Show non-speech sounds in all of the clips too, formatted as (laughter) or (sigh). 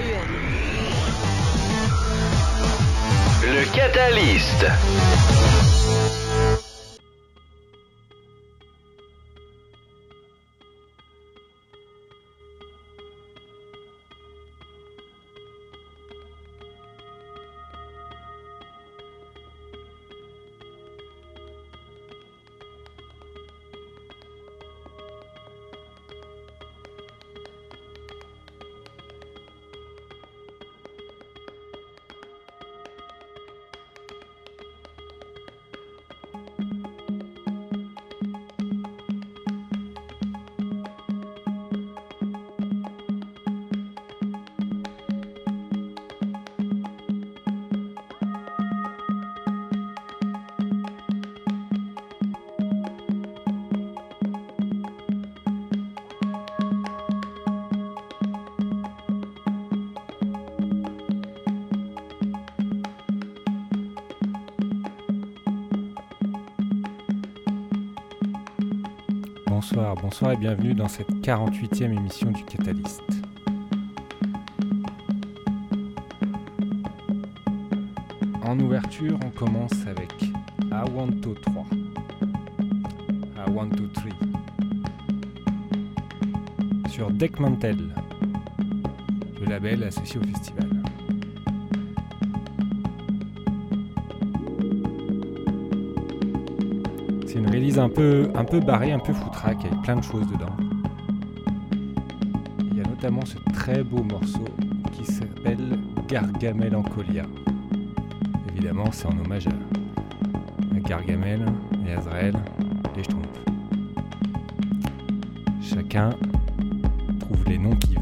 远。Le Catalyst. Bonsoir, et bienvenue dans cette 48e émission du Catalyst. En ouverture, on commence avec Awanto 3. Awanto 3. Sur Deckmantel, le label associé au festival. Un peu, un peu barrée, un peu foutraque, avec plein de choses dedans. Il y a notamment ce très beau morceau qui s'appelle Gargamelancholia. Évidemment, c'est en hommage à, à Gargamel et Azrael, les Schtroumpfs. Chacun trouve les noms qu'il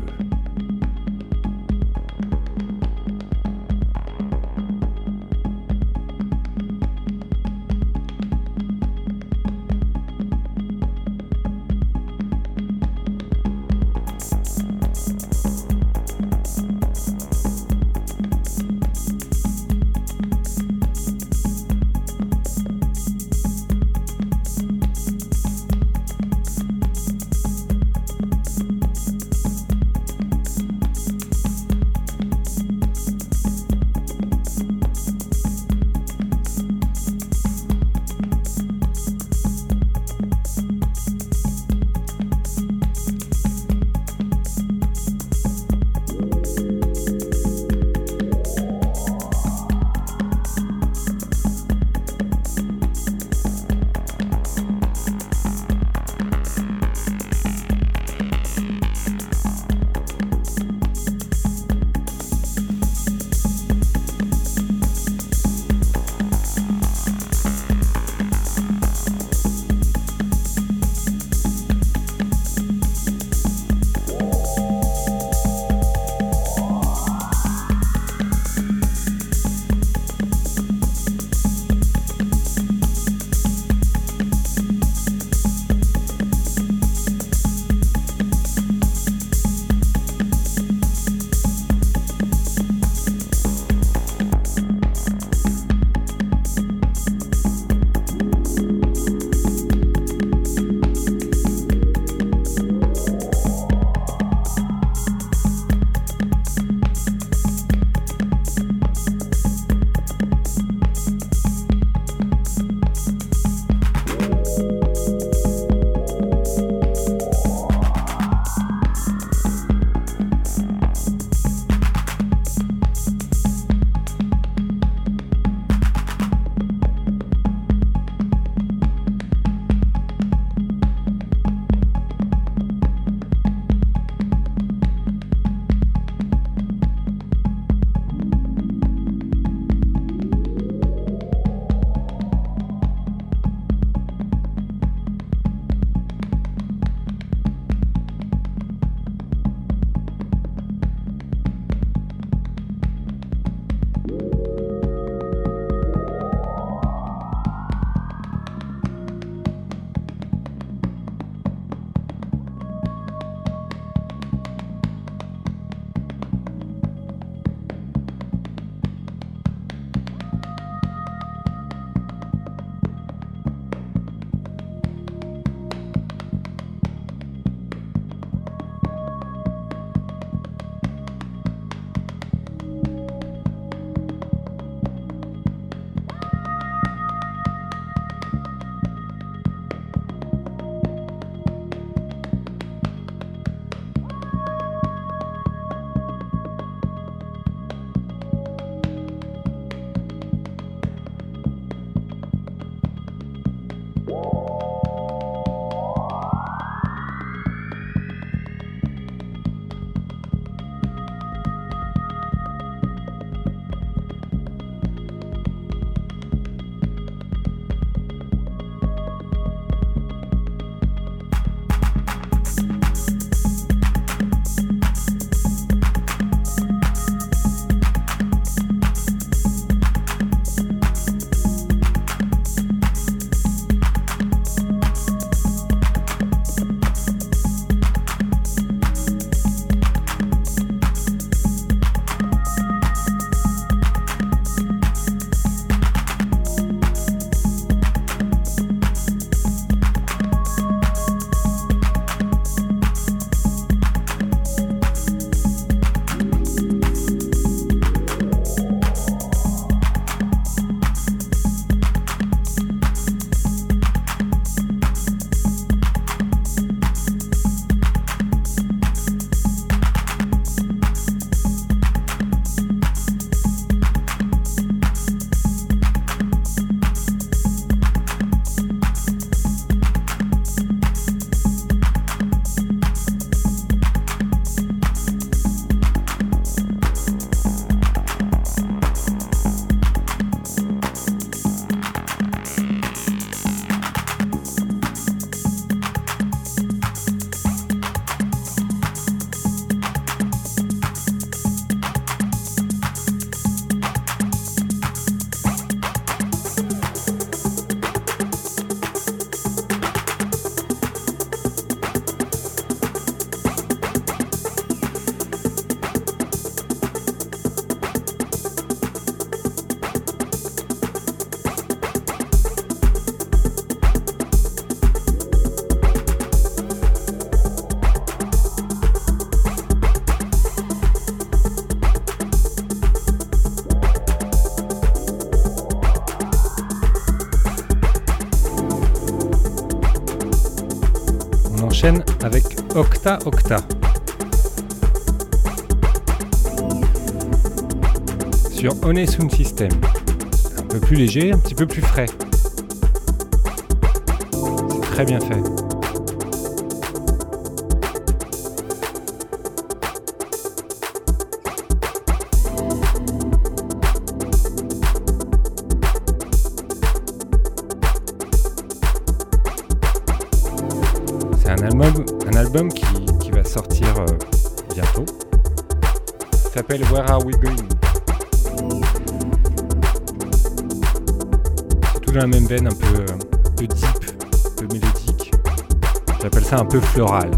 Octa Octa. Sur Onesun System. Un peu plus léger, un petit peu plus frais. C'est très bien fait. S'appelle Where Are We Going? Tout dans la même veine, un peu, euh, un peu deep, un peu mélodique. J'appelle ça un peu floral.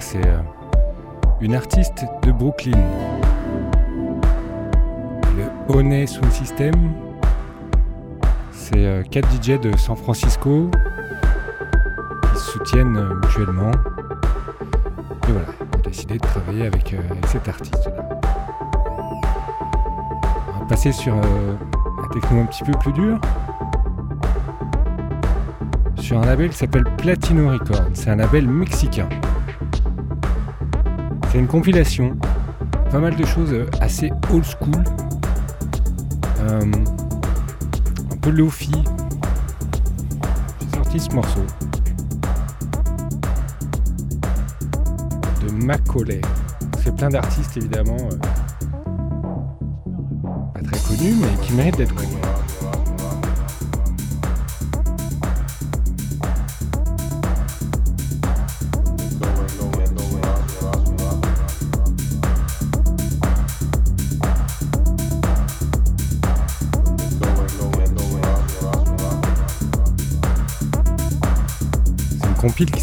C'est euh, une artiste de Brooklyn. Le Honey Sound System, c'est euh, quatre DJ de San Francisco qui se soutiennent euh, mutuellement. Et voilà, ont décidé de travailler avec, cet artiste-là. On va passer sur un techno un petit peu plus dur. Sur un label qui s'appelle Platino Records. C'est un label mexicain. Une compilation. Pas mal de choses euh, assez old school. Euh, un peu lofi. J'ai sorti ce morceau. De Macaulay. C'est plein d'artistes évidemment. euh, pas très connus, mais qui méritent d'être connus.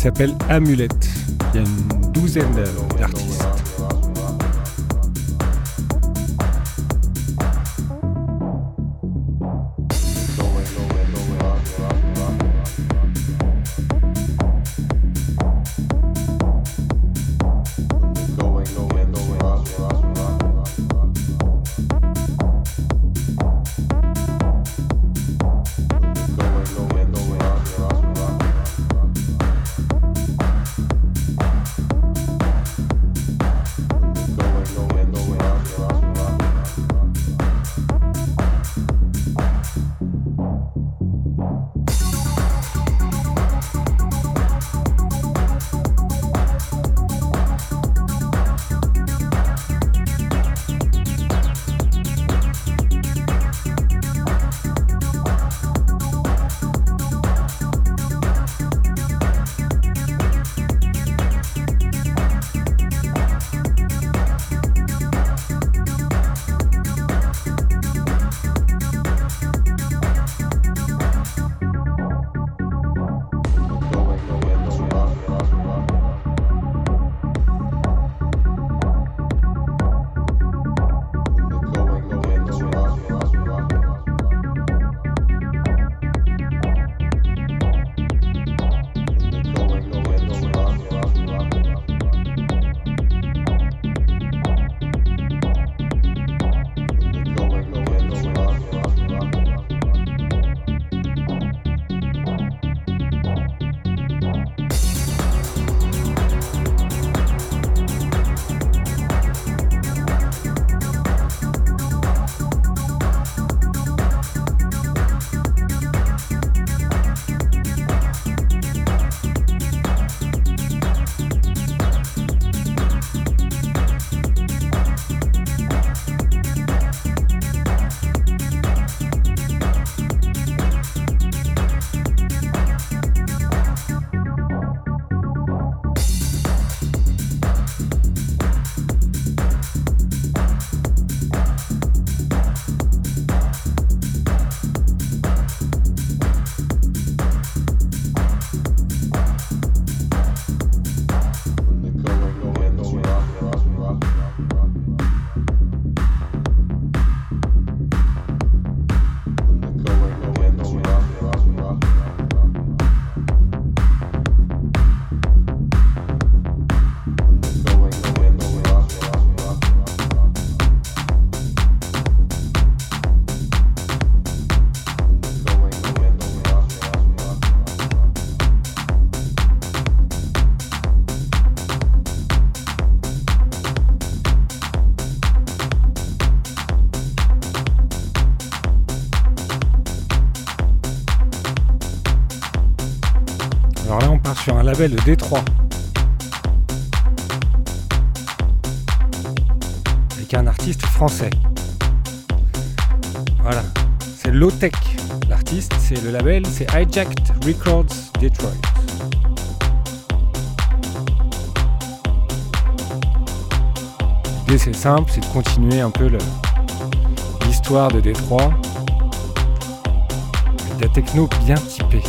S'appelle Amulette. Il y a une douzaine d'artistes. Label Détroit. Avec un artiste français. Voilà. C'est Low-Tech. L'artiste, c'est le label, c'est Hijacked Records Detroit. L'idée, c'est simple, c'est de continuer un peu l'histoire de Détroit. De la techno bien typée.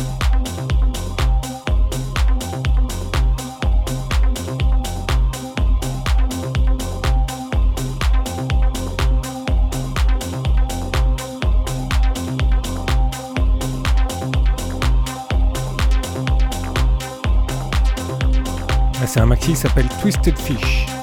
C'est un maxi qui s'appelle Twisted Fish.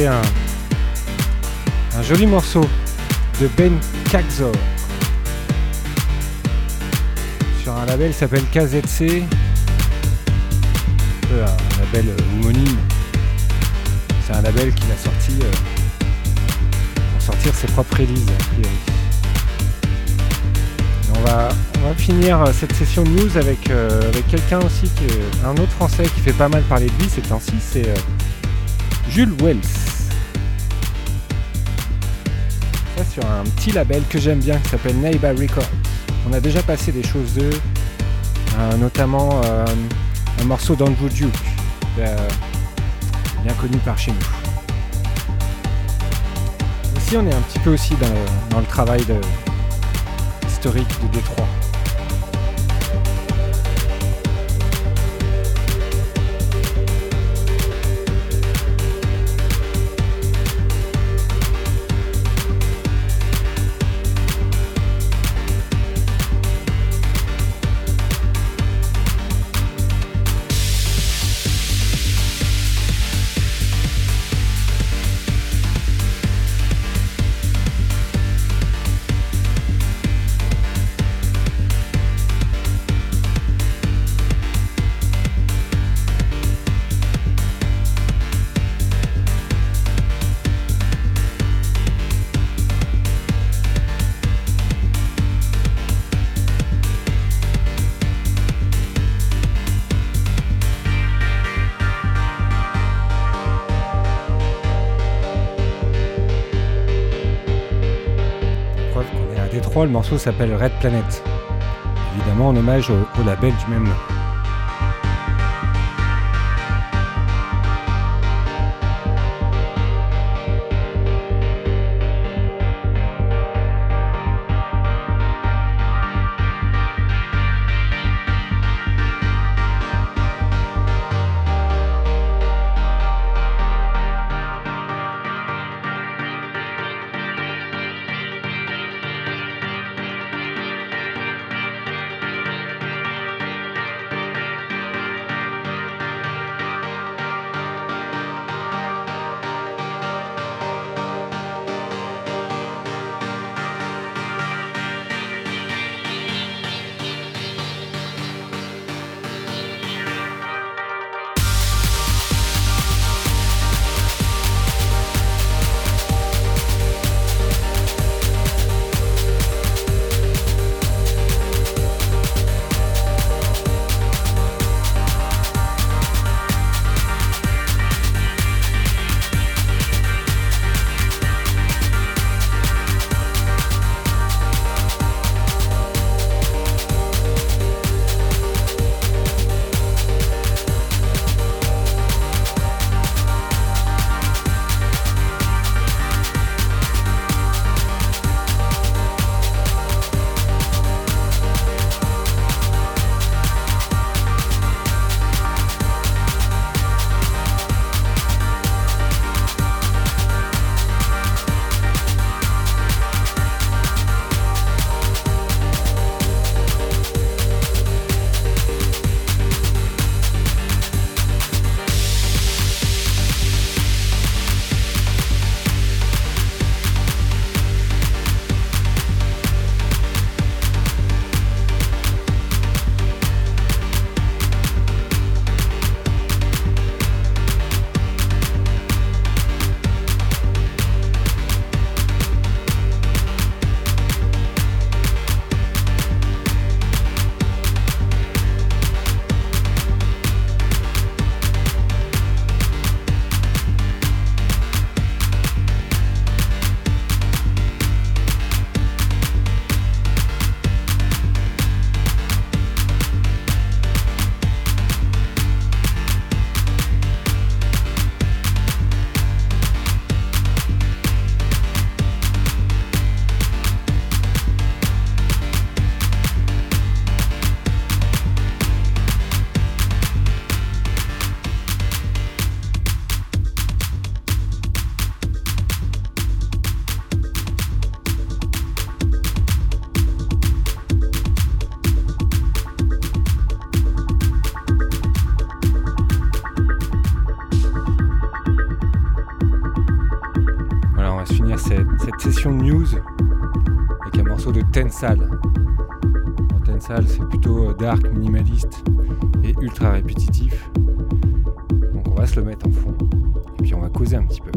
Un, joli morceau de Ben Kagzor sur un label qui s'appelle KZC, un label homonyme. C'est un label qu'il a sorti euh, pour sortir ses propres releases on va, on va finir euh, cette session de news avec, euh, avec quelqu'un aussi, qui un autre français qui fait pas mal parler de lui ces temps-ci, c'est Jules Wells. Sur un petit label que j'aime bien qui s'appelle Neighbor Records. On a déjà passé des choses d'eux, notamment un morceau d'Andrew Duke, bien connu par chez nous. Aussi, on est un petit peu aussi dans, le travail historique de Détroit. Le morceau s'appelle Red Planet, évidemment en hommage au, label du même nom. Tensal, c'est plutôt dark, minimaliste et ultra répétitif. Donc on va se le mettre en fond et puis on va causer un petit peu.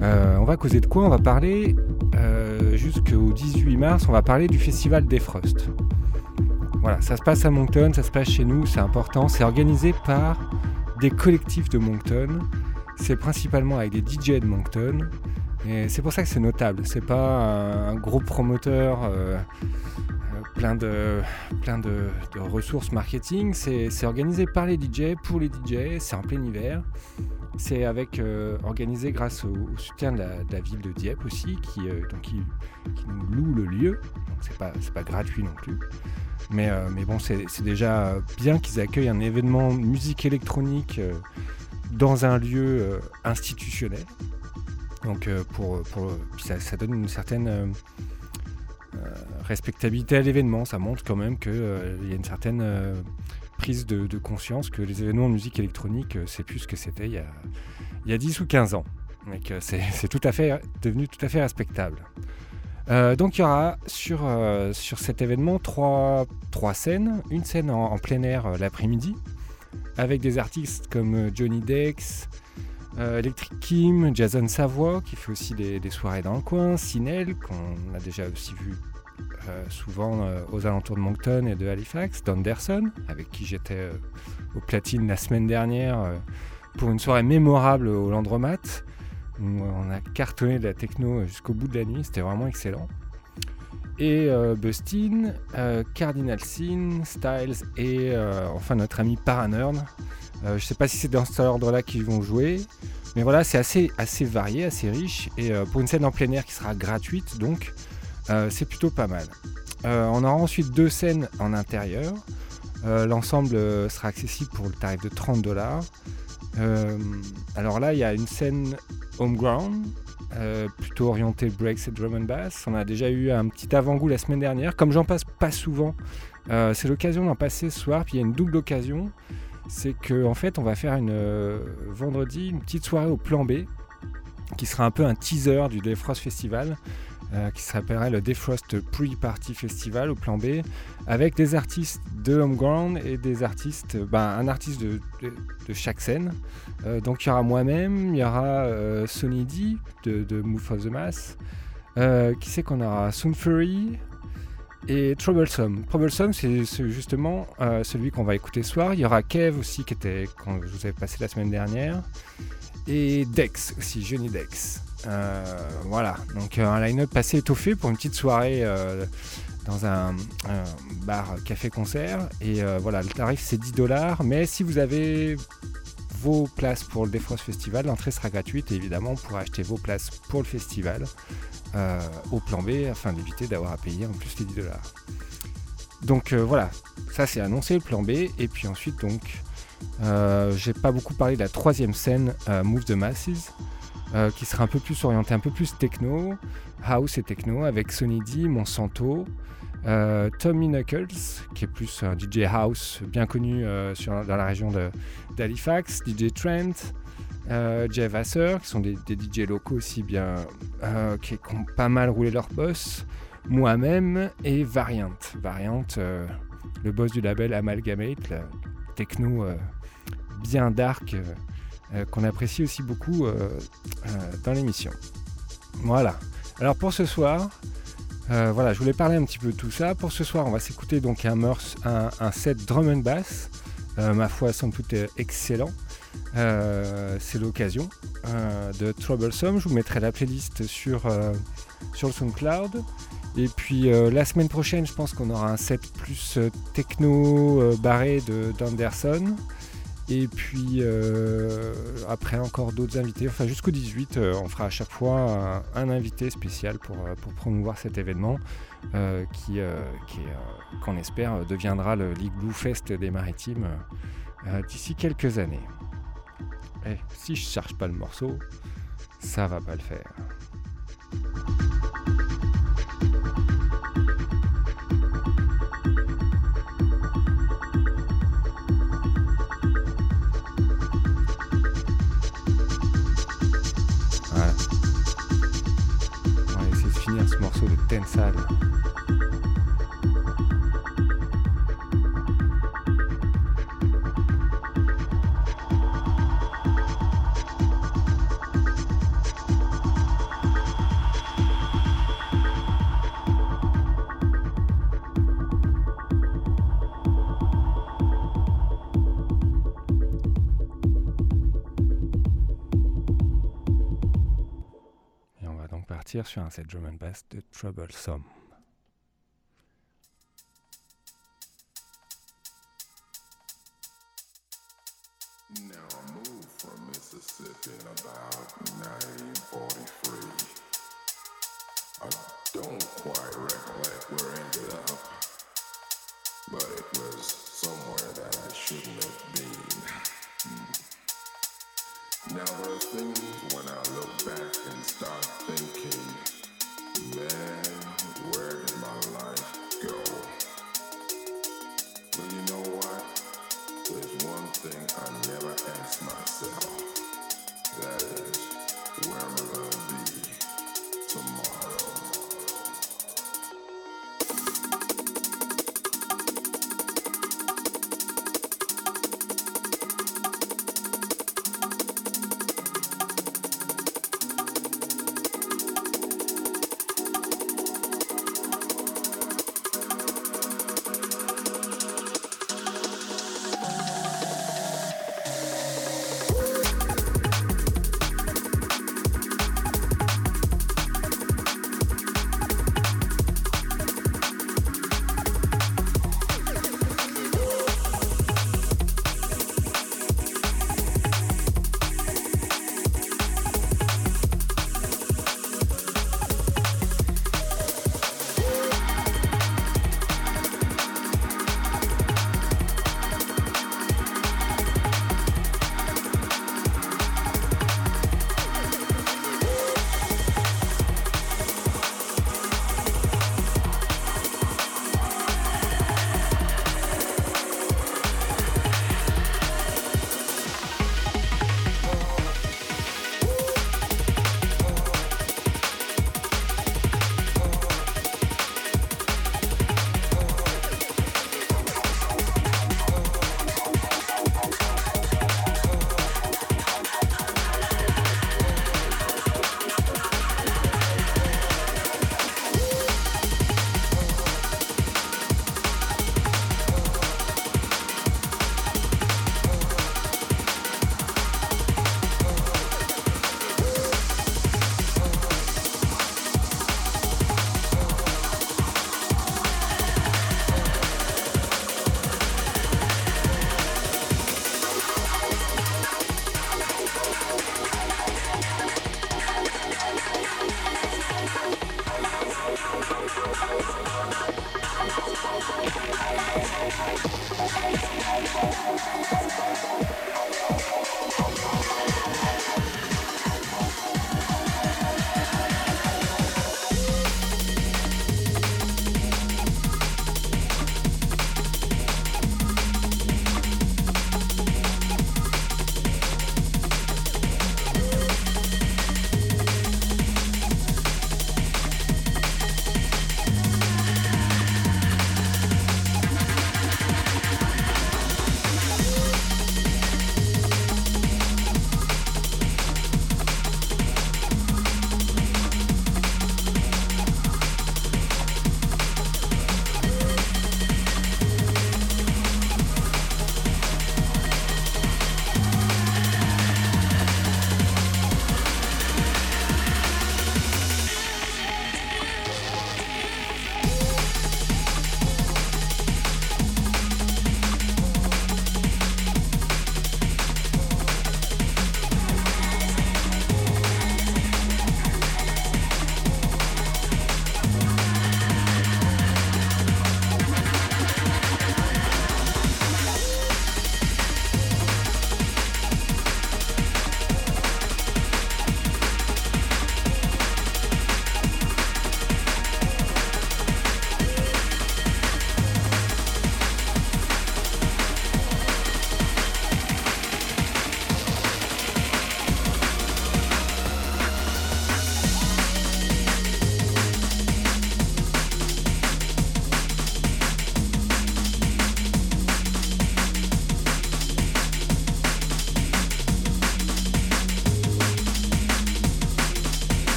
on va causer de quoi? On va parler jusqu'au 18 mars, on va parler du festival Defrost. Voilà, ça se passe à Moncton, ça se passe chez nous, c'est important. C'est organisé par des collectifs de Moncton. C'est principalement avec des DJ de Moncton. Et c'est pour ça que c'est notable. C'est pas un, gros promoteur euh, euh, plein, de, ressources marketing. C'est organisé par les DJ, pour les DJ. C'est en plein hiver. C'est avec euh, organisé grâce au, soutien de la, ville de Dieppe aussi, qui, donc nous loue le lieu. C'est pas, pas gratuit non plus. Mais, bon, c'est déjà bien qu'ils accueillent un événement musique électronique dans un lieu institutionnel. Donc pour, ça, donne une certaine respectabilité à l'événement. Ça montre quand même qu'il y a une certaine prise de, conscience que les événements de musique électronique, c'est plus ce que c'était il, y a 10 ou 15 ans. Et (laughs) c'est tout à fait devenu tout à fait respectable. Euh, donc il y aura sur, euh, sur cet événement trois, trois, scènes. Une scène en, plein air euh, l'après-midi, avec des artistes comme Johnny Dex, Electric Kim, Jason Savoy, qui fait aussi des, soirées dans le coin, Sinel, qu'on a déjà aussi vu souvent aux alentours de Moncton et de Halifax, Donderson, avec qui j'étais au platine la semaine dernière pour une soirée mémorable au Landromat on a cartonné de la techno jusqu'au bout de la nuit, c'était vraiment excellent. Et euh, Bustin, euh, Cardinal Sin, Styles et euh, enfin notre ami Je ne sais pas si c'est dans cet ordre-là qu'ils vont jouer, mais voilà, c'est assez, assez varié, assez riche. Et pour une scène en plein air qui sera gratuite, donc c'est plutôt pas mal. on aura ensuite deux scènes en intérieur. L'ensemble sera accessible pour le tarif de 30 dollars. alors là, il y a une scène Homeground, euh, plutôt orienté breaks et drum and bass. On a déjà eu un petit avant-goût la semaine dernière. Comme j'en passe pas souvent, euh, c'est l'occasion d'en passer ce soir. Puis il y a une double occasion. C'est qu'en en fait, on va faire une euh, vendredi une petite soirée au plan B qui sera un peu un teaser du Defrost Festival. Euh, qui s'appellerait le Defrost Pre-Party Festival au plan B, avec des artistes de Homeground et des artistes, ben, un artiste de, chaque scène. Euh, donc il y aura moi-même, il y aura Sonny D de, Move of the Mass, qui c'est qu'on aura? Soon Fury et Troublesome. Troublesome, c'est justement celui qu'on va écouter ce soir. Il y aura Kev aussi, qui était, quand je vous avais passé la semaine dernière, et Dex aussi, Johnny Dex. Euh, voilà, donc euh, un line-up assez étoffé pour une petite soirée euh, dans un, bar café-concert. Et voilà, le tarif c'est 10 dollars, mais si vous avez vos places pour le Defrost Festival, l'entrée sera gratuite évidemment on pourra acheter vos places pour le festival au plan B afin d'éviter d'avoir à payer en plus les 10 dollars. Donc voilà, ça c'est annoncé le plan B. Et puis ensuite donc j'ai pas beaucoup parlé de la troisième scène Move the Masses euh, qui sera un peu plus orienté, un peu plus techno, house et techno, avec Sonny D, Monsanto, euh, Tommy Knuckles, qui est plus un DJ house bien connu euh, dans la région d'Halifax, DJ Trent, Jeff Vassar, qui sont des, DJ locaux aussi bien, qui, ont pas mal roulé leur boss, moi-même et Variant. Variant, le boss du label Amalgamate, la techno bien dark euh, qu'on apprécie aussi beaucoup euh, euh, dans l'émission. Voilà. Alors pour ce soir, voilà, je voulais parler un petit peu de tout ça. Pour ce soir, on va s'écouter donc un, un, set drum and bass, ma foi, sans doute excellent. c'est l'occasion de Troublesome. Je vous mettrai la playlist sur, sur le SoundCloud. Et puis la semaine prochaine, je pense qu'on aura un set plus techno barré d'Anderson. Et puis euh, après encore d'autres invités, enfin jusqu'au 18, euh, on fera à chaque fois un, invité spécial pour, euh, pour, promouvoir cet événement qui, qu'on espère deviendra le Blue Fest des maritimes d'ici quelques années. Et si je cherche pas le morceau, ça va pas le faire. Tensal. sur un set drum bass de Troublesome. From Mississippi